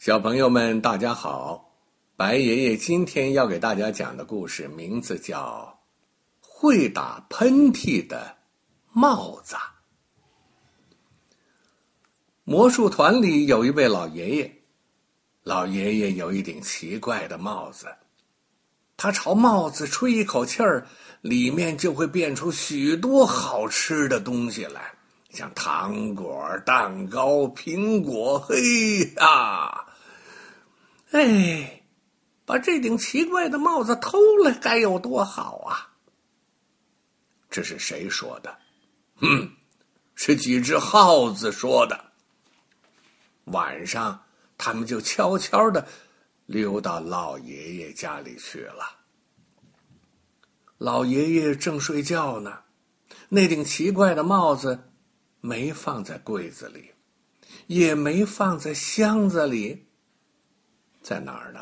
小朋友们，大家好！白爷爷今天要给大家讲的故事名字叫《会打喷嚏的帽子》。魔术团里有一位老爷爷，老爷爷有一顶奇怪的帽子，他朝帽子吹一口气儿，里面就会变出许多好吃的东西来，像糖果、蛋糕、苹果。嘿呀！哎，把这顶奇怪的帽子偷了，该有多好啊！这是谁说的？哼，是几只耗子说的。晚上，他们就悄悄的溜到老爷爷家里去了。老爷爷正睡觉呢，那顶奇怪的帽子没放在柜子里，也没放在箱子里。在哪儿呢？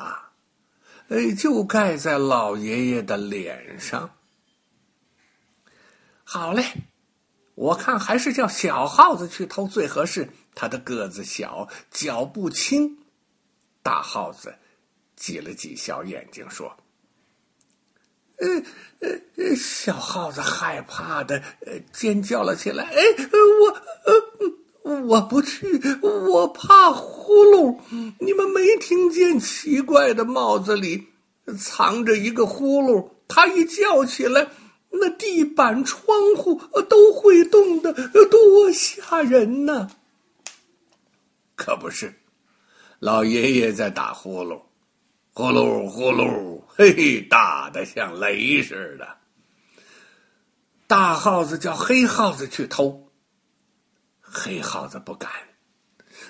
哎，就盖在老爷爷的脸上。好嘞，我看还是叫小耗子去偷最合适。他的个子小，脚步轻。大耗子挤了挤小眼睛，说：“呃呃，小耗子害怕的尖叫了起来。哎，我。”我不去，我怕呼噜。你们没听见奇怪的帽子里藏着一个呼噜？它一叫起来，那地板、窗户都会动的，多吓人呐！可不是，老爷爷在打呼噜，呼噜呼噜，嘿嘿，打的像雷似的。大耗子叫黑耗子去偷。黑耗子不敢，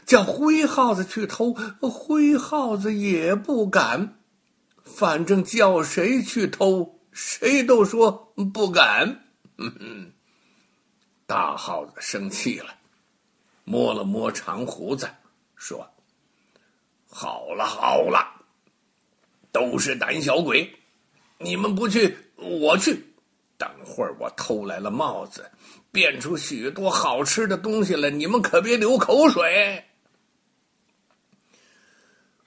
叫灰耗子去偷，灰耗子也不敢。反正叫谁去偷，谁都说不敢。大耗子生气了，摸了摸长胡子，说：“好了好了，都是胆小鬼，你们不去，我去。等会儿我偷来了帽子。”变出许多好吃的东西来，你们可别流口水。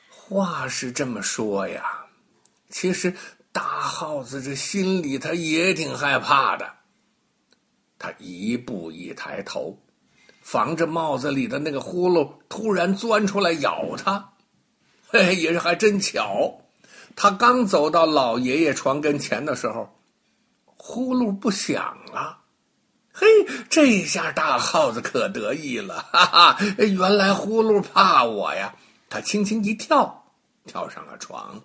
话是这么说呀，其实大耗子这心里他也挺害怕的。他一步一抬头，防着帽子里的那个呼噜突然钻出来咬他。嘿，也是还真巧，他刚走到老爷爷床跟前的时候，呼噜不响了。嘿，这下大耗子可得意了，哈哈！原来呼噜怕我呀！他轻轻一跳，跳上了床，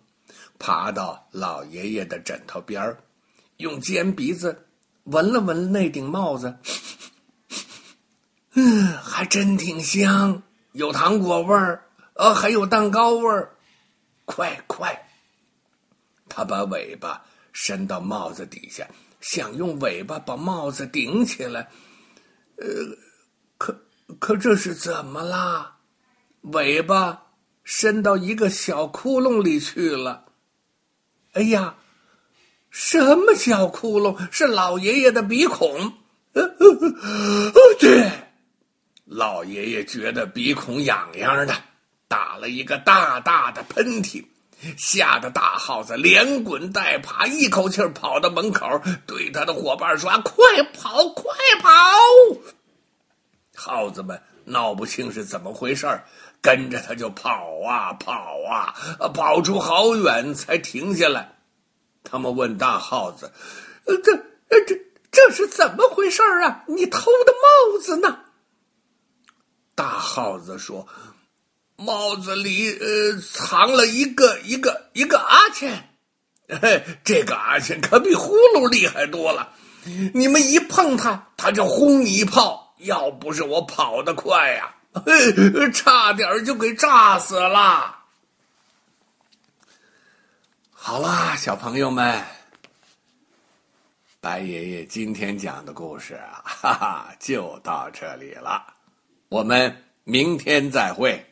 爬到老爷爷的枕头边儿，用尖鼻子闻了闻那顶帽子，嗯，还真挺香，有糖果味儿，呃，还有蛋糕味儿。快快！他把尾巴伸到帽子底下。想用尾巴把帽子顶起来，呃，可可这是怎么啦？尾巴伸到一个小窟窿里去了。哎呀，什么小窟窿？是老爷爷的鼻孔。呃，对，老爷爷觉得鼻孔痒痒的，打了一个大大的喷嚏。吓得大耗子连滚带爬，一口气跑到门口，对他的伙伴说：“快跑，快跑！”耗子们闹不清是怎么回事跟着他就跑啊跑啊，跑出好远才停下来。他们问大耗子：“这、这、这是怎么回事啊？你偷的帽子呢？”大耗子说。帽子里呃藏了一个一个一个阿钱，嘿，这个阿钱可比呼噜厉害多了。你们一碰它，它就轰你一炮。要不是我跑得快呀，嘿，差点就给炸死了。好啦，小朋友们，白爷爷今天讲的故事啊，哈哈，就到这里了。我们明天再会。